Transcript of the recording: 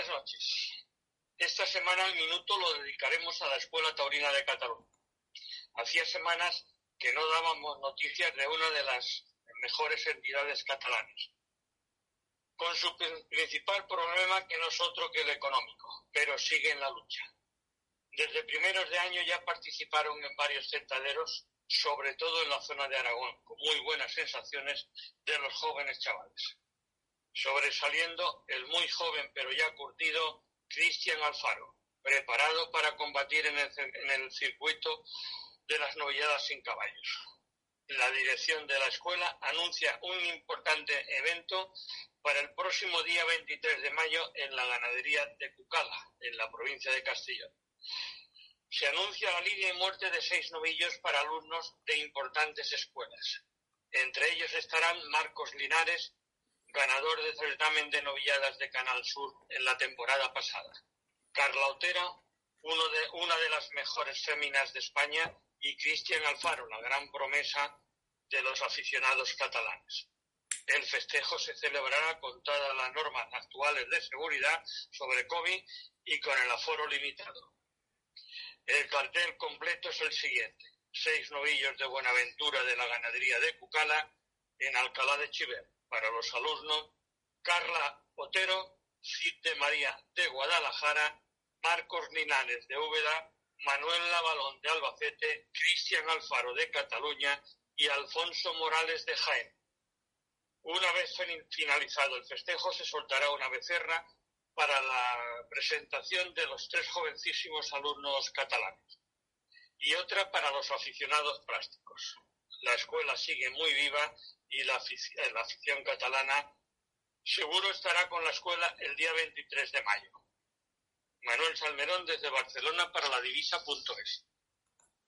Buenas noches. Esta semana el minuto lo dedicaremos a la Escuela Taurina de Cataluña. Hacía semanas que no dábamos noticias de una de las mejores entidades catalanas, con su principal problema que no es otro que el económico, pero sigue en la lucha. Desde primeros de año ya participaron en varios centaderos, sobre todo en la zona de Aragón, con muy buenas sensaciones de los jóvenes chavales. Sobresaliendo el muy joven pero ya curtido Cristian Alfaro, preparado para combatir en el, circuito de las novilladas sin caballos. La dirección de la escuela anuncia un importante evento para el próximo día 23 de mayo en la ganadería de Cucala, en la provincia de Castellón. Se anuncia la línea de muerte de seis novillos para alumnos de importantes escuelas. Entre ellos estarán Marcos Linares, ganador del certamen de novilladas de Canal Sur en la temporada pasada. Carla de, una de las mejores féminas de España, y Cristian Alfaro, la gran promesa de los aficionados catalanes. El festejo se celebrará con todas las normas actuales de seguridad sobre COVID y con el aforo limitado. El cartel completo es el siguiente. Seis novillos de Buenaventura de la ganadería de Cucala en Alcalá de Chiver. Para los alumnos, Carla Otero, Cid de María de Guadalajara, Marcos Linares de Úbeda, Manuel Lavalón de Albacete, Cristian Alfaro de Cataluña y Alfonso Morales de Jaén. Una vez finalizado el festejo se soltará una becerra para la presentación de los tres jovencísimos alumnos catalanes y otra para los aficionados plásticos. La escuela sigue muy viva y la, afición, la afición catalana seguro estará con la escuela el día 23 de mayo. Manuel Salmerón desde Barcelona para la divisa.es.